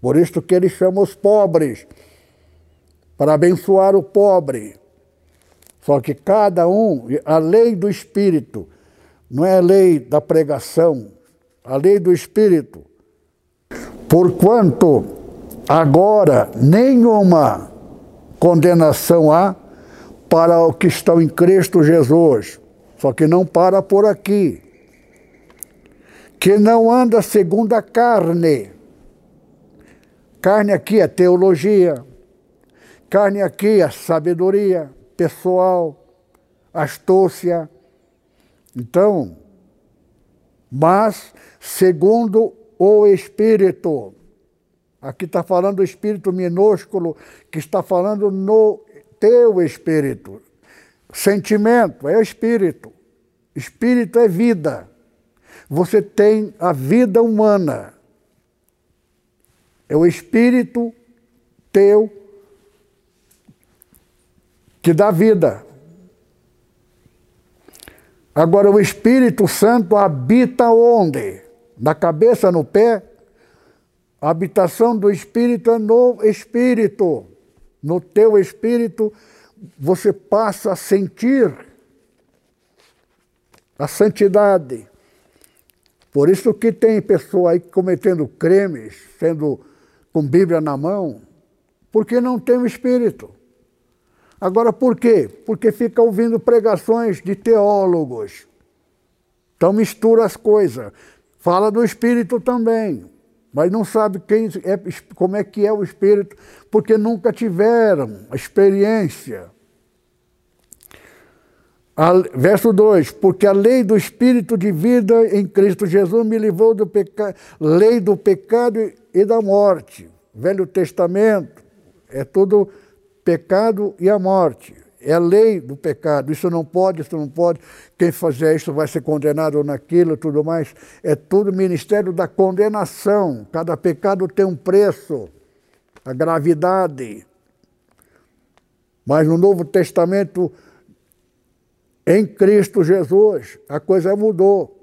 Speaker 1: Por isso que ele chama os pobres para abençoar o pobre. Só que cada um, a lei do Espírito, não é a lei da pregação, a lei do Espírito. Porquanto agora nenhuma condenação há para o que estão em Cristo Jesus, só que não para por aqui. Que não anda segundo a carne. Carne aqui é teologia, Carne aqui, a sabedoria pessoal, astúcia. Então, mas segundo o Espírito. Aqui está falando do Espírito minúsculo, que está falando no teu Espírito. Sentimento é Espírito. Espírito é vida. Você tem a vida humana. É o Espírito teu que dá vida. Agora, o Espírito Santo habita onde? Na cabeça, no pé? A habitação do Espírito é no Espírito. No teu Espírito, você passa a sentir a santidade. Por isso que tem pessoa aí cometendo crimes, sendo com Bíblia na mão, porque não tem o Espírito. Agora, por quê? Porque fica ouvindo pregações de teólogos. Então mistura as coisas. Fala do Espírito também, mas não sabe quem é, como é que é o Espírito, porque nunca tiveram experiência. Verso 2: Porque a lei do Espírito de vida em Cristo Jesus me livrou do pecado, lei do pecado e da morte. Velho Testamento, é tudo pecado e a morte. É a lei do pecado. Isso não pode, isso não pode. Quem fizer isso vai ser condenado naquilo, tudo mais. É tudo ministério da condenação. Cada pecado tem um preço, a gravidade. Mas no Novo Testamento, em Cristo Jesus, a coisa mudou.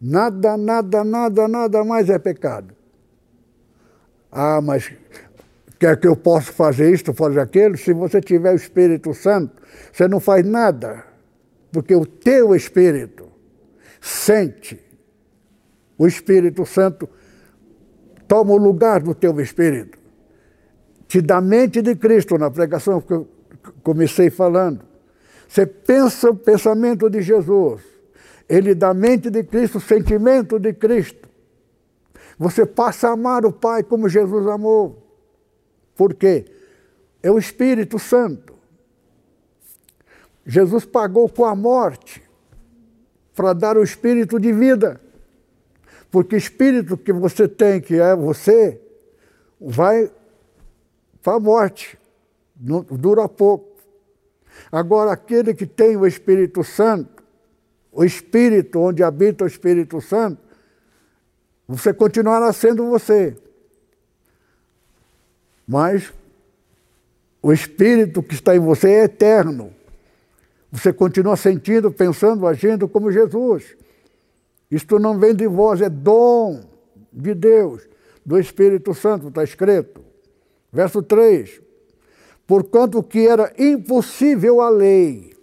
Speaker 1: Nada, nada, nada, nada mais é pecado. Ah, mas quer que eu possa fazer isto, fazer aquilo. Se você tiver o Espírito Santo, você não faz nada, porque o teu Espírito sente. O Espírito Santo toma o lugar do teu Espírito. Te dá mente de Cristo na pregação que eu comecei falando. Você pensa o pensamento de Jesus. Ele dá mente de Cristo, o sentimento de Cristo. Você passa a amar o Pai como Jesus amou. Por quê? É o Espírito Santo. Jesus pagou com a morte para dar o espírito de vida. Porque espírito que você tem, que é você, vai para a morte. Dura pouco. Agora, aquele que tem o Espírito Santo, o Espírito onde habita o Espírito Santo, você continuará sendo você. Mas o Espírito que está em você é eterno. Você continua sentindo, pensando, agindo como Jesus. Isto não vem de vós, é dom de Deus, do Espírito Santo, está escrito. Verso 3: Porquanto que era impossível a lei.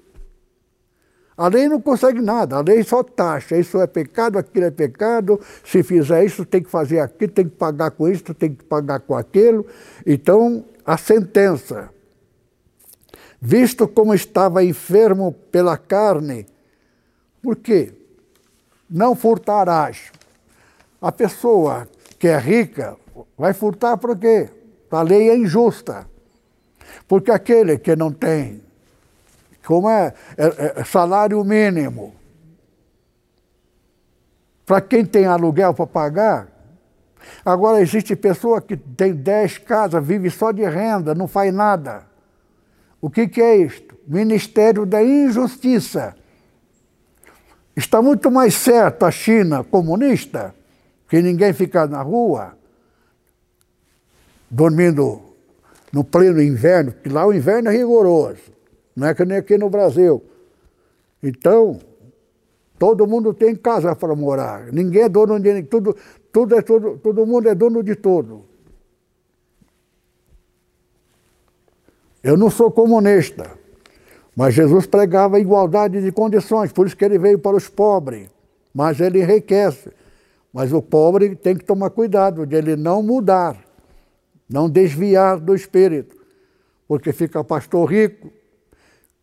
Speaker 1: A lei não consegue nada, a lei só taxa. Isso é pecado, aquilo é pecado. Se fizer isso, tem que fazer aquilo, tem que pagar com isso, tem que pagar com aquilo. Então, a sentença. Visto como estava enfermo pela carne, por quê? Não furtarás. A pessoa que é rica vai furtar por quê? A lei é injusta. Porque aquele que não tem, como é, é, é salário mínimo, para quem tem aluguel para pagar, agora existe pessoa que tem 10 casas, vive só de renda, não faz nada. O que, que é isto? Ministério da Injustiça. Está muito mais certo a China comunista, que ninguém fica na rua, dormindo no pleno inverno, porque lá o inverno é rigoroso, não é que nem aqui no Brasil. Então, todo mundo tem casa para morar, ninguém é dono de tudo, tudo é tudo, todo mundo é dono de tudo. Eu não sou comunista, mas Jesus pregava igualdade de condições, por isso que ele veio para os pobres, mas ele enriquece. Mas o pobre tem que tomar cuidado de ele não mudar não desviar do espírito, porque fica pastor rico,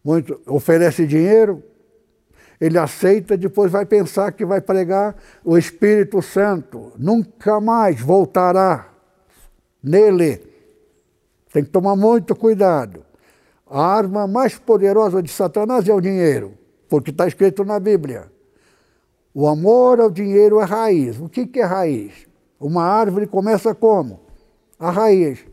Speaker 1: muito, oferece dinheiro, ele aceita, depois vai pensar que vai pregar o Espírito Santo, nunca mais voltará nele. Tem que tomar muito cuidado. A arma mais poderosa de Satanás é o dinheiro, porque está escrito na Bíblia. O amor ao dinheiro é raiz. O que, que é raiz? Uma árvore começa como? a raiz.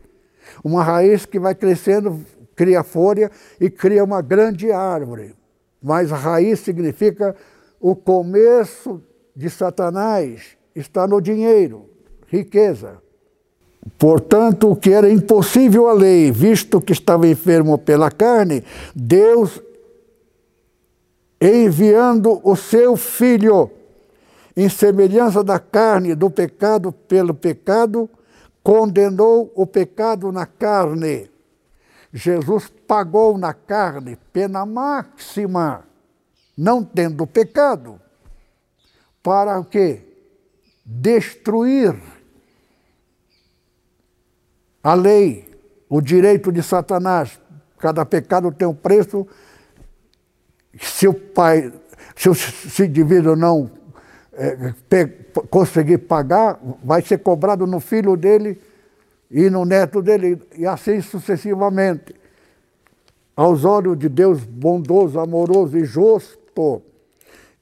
Speaker 1: Uma raiz que vai crescendo, cria folha e cria uma grande árvore. Mas a raiz significa o começo de Satanás está no dinheiro, riqueza. Portanto, o que era impossível à lei, visto que estava enfermo pela carne, Deus, enviando o seu filho, em semelhança da carne, do pecado pelo pecado, condenou o pecado na carne. Jesus pagou na carne pena máxima, não tendo pecado, para o quê? Destruir a lei, o direito de Satanás. Cada pecado tem um preço. Se o pai, se o indivíduo não é, conseguir pagar, vai ser cobrado no filho dele e no neto dele, e assim sucessivamente. Aos olhos de Deus bondoso, amoroso e justo,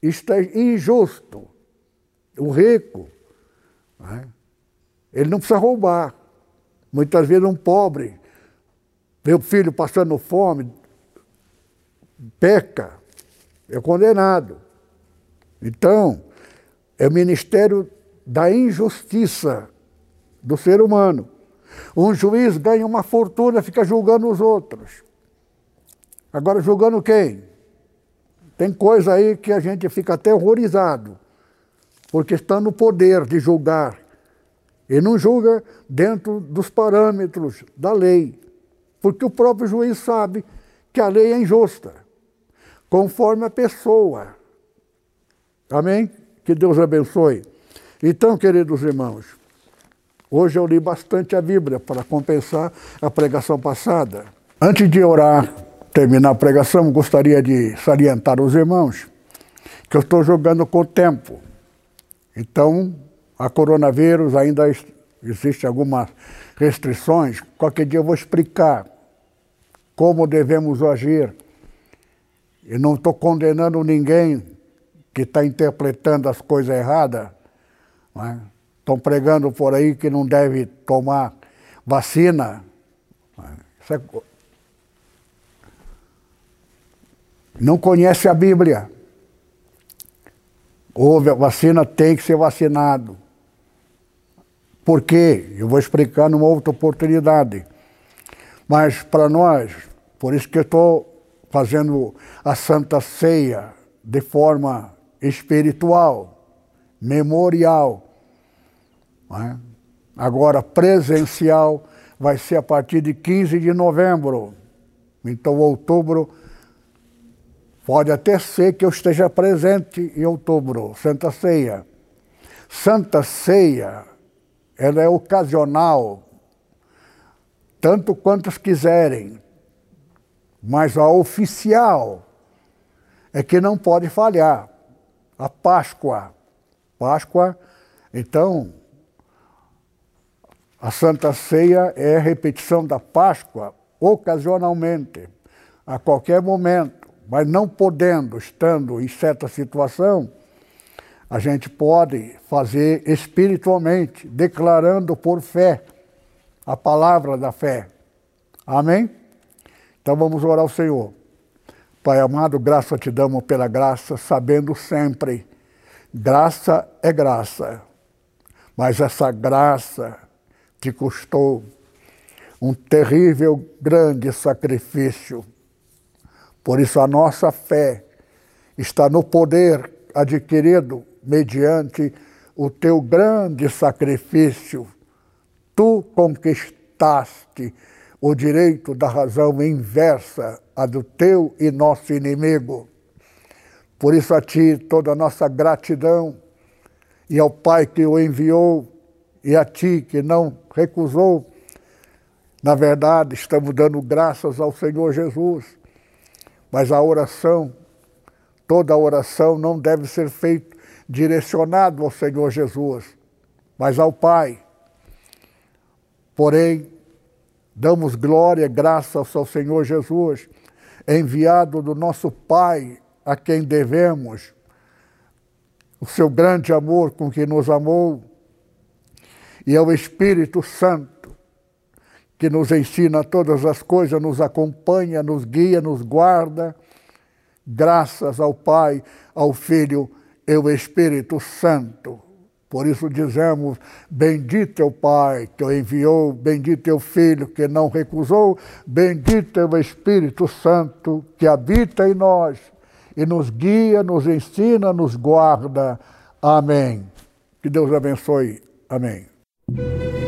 Speaker 1: isto é injusto. O rico, né? ele não precisa roubar. Muitas vezes um pobre o filho passando fome, peca, é condenado. Então, é o ministério da injustiça do ser humano. Um juiz ganha uma fortuna, fica julgando os outros. Agora, julgando quem? Tem coisa aí que a gente fica até horrorizado, porque está no poder de julgar. e não julga dentro dos parâmetros da lei, porque o próprio juiz sabe que a lei é injusta, conforme a pessoa. Amém? Que Deus abençoe. Então, queridos irmãos, hoje eu li bastante a Bíblia para compensar a pregação passada. Antes de orar, terminar a pregação, gostaria de salientar os irmãos que eu estou jogando com o tempo. Então, a coronavírus ainda existe algumas restrições. Qualquer dia eu vou explicar como devemos agir. E não estou condenando ninguém que está interpretando as coisas erradas. Estão é? Pregando por aí que não deve tomar vacina. É... Não conhece a Bíblia. Houve a vacina, tem que ser vacinado. Por quê? Eu vou explicar numa outra oportunidade. Mas para nós, por isso que eu estou fazendo a Santa Ceia de forma espiritual, memorial. É? Agora, presencial vai ser a partir de 15 de novembro. Então, outubro, pode até ser que eu esteja presente em outubro, Santa Ceia. Santa Ceia ela é ocasional, tanto quantos quiserem, mas a oficial é que não pode falhar. A Páscoa. Páscoa, então, a Santa Ceia é repetição da Páscoa ocasionalmente, a qualquer momento, mas não podendo, estando em certa situação, a gente pode fazer espiritualmente, declarando por fé a palavra da fé. Amém? Então vamos orar ao Senhor. Pai amado, graça te damos pela graça, sabendo sempre, graça é graça, mas essa graça te custou um terrível, grande sacrifício. Por isso a nossa fé está no poder adquirido mediante o teu grande sacrifício, tu conquistaste o direito da razão inversa a do teu e nosso inimigo. Por isso a ti toda a nossa gratidão e ao Pai que o enviou e a ti que não recusou. Na verdade, estamos dando graças ao Senhor Jesus, mas a oração, toda a oração não deve ser feita direcionado ao Senhor Jesus, mas ao Pai. Porém, damos glória e graças ao Senhor Jesus, enviado do nosso Pai, a quem devemos o seu grande amor com que nos amou, e ao Espírito Santo, que nos ensina todas as coisas, nos acompanha, nos guia, nos guarda, graças ao Pai, ao Filho e o Espírito Santo. Por isso dizemos: Bendito é o Pai que o enviou, bendito é o Filho que não recusou, bendito é o Espírito Santo que habita em nós e nos guia, nos ensina, nos guarda. Amém. Que Deus abençoe. Amém. you.